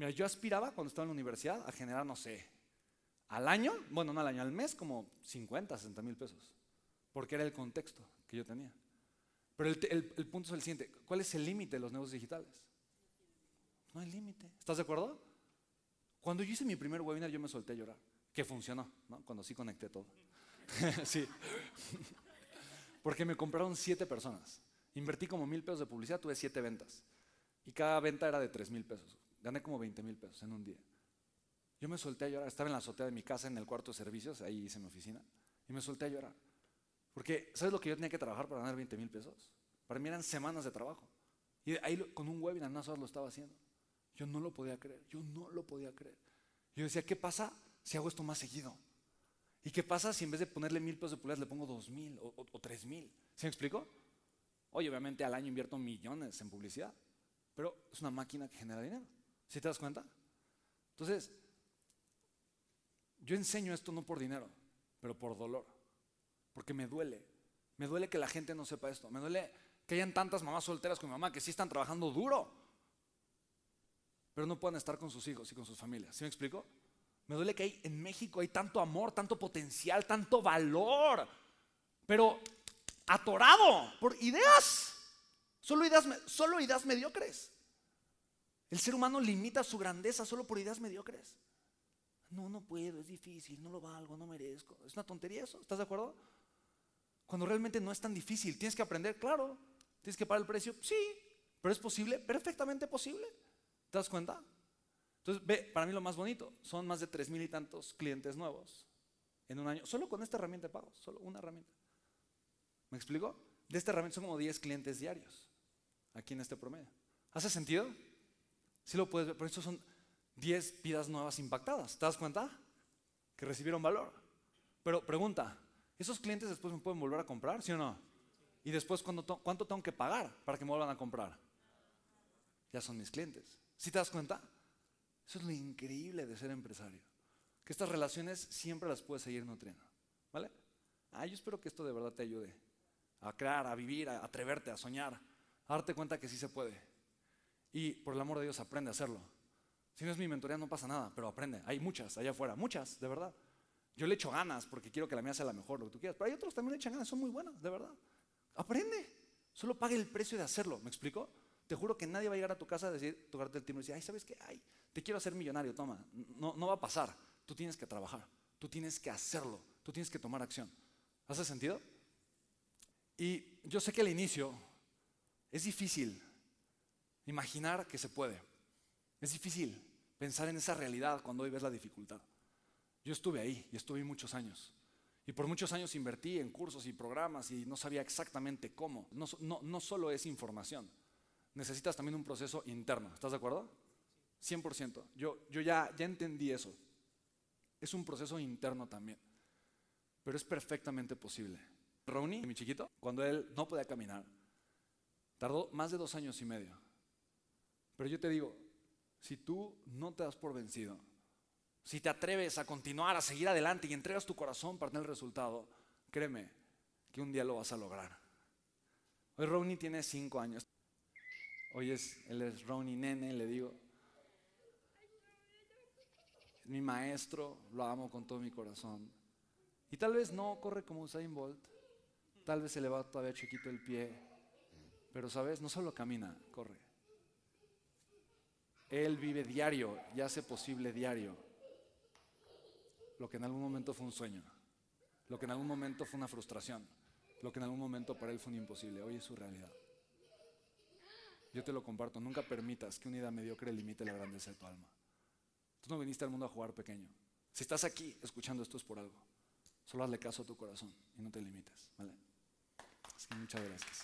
Mira, yo aspiraba cuando estaba en la universidad a generar, no sé, al año, bueno, no al año, al mes, como 50, 60 mil pesos. Porque era el contexto que yo tenía. Pero el, el punto es el siguiente: ¿cuál es el límite de los negocios digitales? No hay límite. ¿Estás de acuerdo? Cuando yo hice mi primer webinar, yo me solté a llorar. Que funcionó, ¿no? Cuando sí conecté todo. sí. Porque me compraron siete personas. Invertí como mil pesos de publicidad, tuve siete ventas. Y cada venta era de tres mil pesos. Gané como 20 mil pesos en un día. Yo me solté a llorar. Estaba en la azotea de mi casa, en el cuarto de servicios, ahí hice mi oficina. Y me solté a llorar. Porque, ¿sabes lo que yo tenía que trabajar para ganar 20 mil pesos? Para mí eran semanas de trabajo. Y ahí con un webinar, unas horas lo estaba haciendo. Yo no lo podía creer, yo no lo podía creer. Yo decía, ¿qué pasa si hago esto más seguido? ¿Y qué pasa si en vez de ponerle mil pesos de publicidad le pongo dos mil o, tres mil? ¿Se me explicó? Oye, obviamente al año invierto millones en publicidad, pero es una máquina que genera dinero. ¿Sí te das cuenta? Entonces, yo enseño esto no por dinero, pero por dolor, porque me duele. Me duele que la gente no sepa esto. Me duele que hayan tantas mamás solteras con mi mamá que sí están trabajando duro, pero no pueden estar con sus hijos y con sus familias. ¿Sí me explico? Me duele que hay, en México hay tanto amor, tanto potencial, tanto valor, pero atorado por ideas. Solo ideas, solo ideas mediocres. El ser humano limita su grandeza solo por ideas mediocres. No, no puedo, es difícil, no lo valgo, no merezco. Es una tontería eso, ¿estás de acuerdo? Cuando realmente no es tan difícil, tienes que aprender, claro. Tienes que pagar el precio, sí, pero es posible, perfectamente posible. ¿Te das cuenta? Entonces, ve, para mí lo más bonito, son más de tres mil y tantos clientes nuevos en un año, solo con esta herramienta de pagos, solo una herramienta. ¿Me explico? De esta herramienta son como 10 clientes diarios, aquí en este promedio. ¿Hace sentido? Sí lo puedes ver, por eso son 10 vidas nuevas impactadas. ¿Te das cuenta? Que recibieron valor. Pero pregunta, ¿esos clientes después me pueden volver a comprar, sí o no? Y después, ¿cuánto tengo que pagar para que me vuelvan a comprar? Ya son mis clientes. ¿Sí te das cuenta? Eso es lo increíble de ser empresario. Que estas relaciones siempre las puedes seguir nutriendo. ¿Vale? Ah, yo espero que esto de verdad te ayude a crear, a vivir, a atreverte, a soñar, a darte cuenta que sí se puede. Y por el amor de Dios, aprende a hacerlo. Si no es mi mentoría, no pasa nada, pero aprende. Hay muchas allá afuera, muchas, de verdad. Yo le echo ganas porque quiero que la mía sea la mejor, lo que tú quieras. Pero hay otros también le echan ganas, son muy buenas, de verdad. Aprende. Solo pague el precio de hacerlo. ¿Me explico? Te juro que nadie va a llegar a tu casa a decir, tocarte el timbre y decir, ay, ¿sabes qué? Ay, te quiero hacer millonario, toma. No, no va a pasar. Tú tienes que trabajar. Tú tienes que hacerlo. Tú tienes que tomar acción. ¿Hace sentido? Y yo sé que al inicio es difícil imaginar que se puede. Es difícil pensar en esa realidad cuando hoy ves la dificultad. Yo estuve ahí y estuve muchos años. Y por muchos años invertí en cursos y programas y no sabía exactamente cómo. No, no, no solo es información necesitas también un proceso interno. ¿Estás de acuerdo? 100%. Yo, yo ya, ya entendí eso. Es un proceso interno también. Pero es perfectamente posible. Ronnie, mi chiquito, cuando él no podía caminar, tardó más de dos años y medio. Pero yo te digo, si tú no te das por vencido, si te atreves a continuar, a seguir adelante y entregas tu corazón para tener el resultado, créeme que un día lo vas a lograr. Hoy Ronnie tiene cinco años. Hoy es, él es Ronnie Nene, le digo. Mi maestro, lo amo con todo mi corazón. Y tal vez no corre como Usain Bolt, tal vez se le va todavía chiquito el pie, pero sabes, no solo camina, corre. Él vive diario y hace posible diario lo que en algún momento fue un sueño, lo que en algún momento fue una frustración, lo que en algún momento para él fue un imposible, hoy es su realidad. Yo te lo comparto, nunca permitas que una idea mediocre limite la grandeza de tu alma. Tú no viniste al mundo a jugar pequeño. Si estás aquí escuchando esto es por algo. Solo hazle caso a tu corazón y no te limites. ¿vale? Que muchas gracias.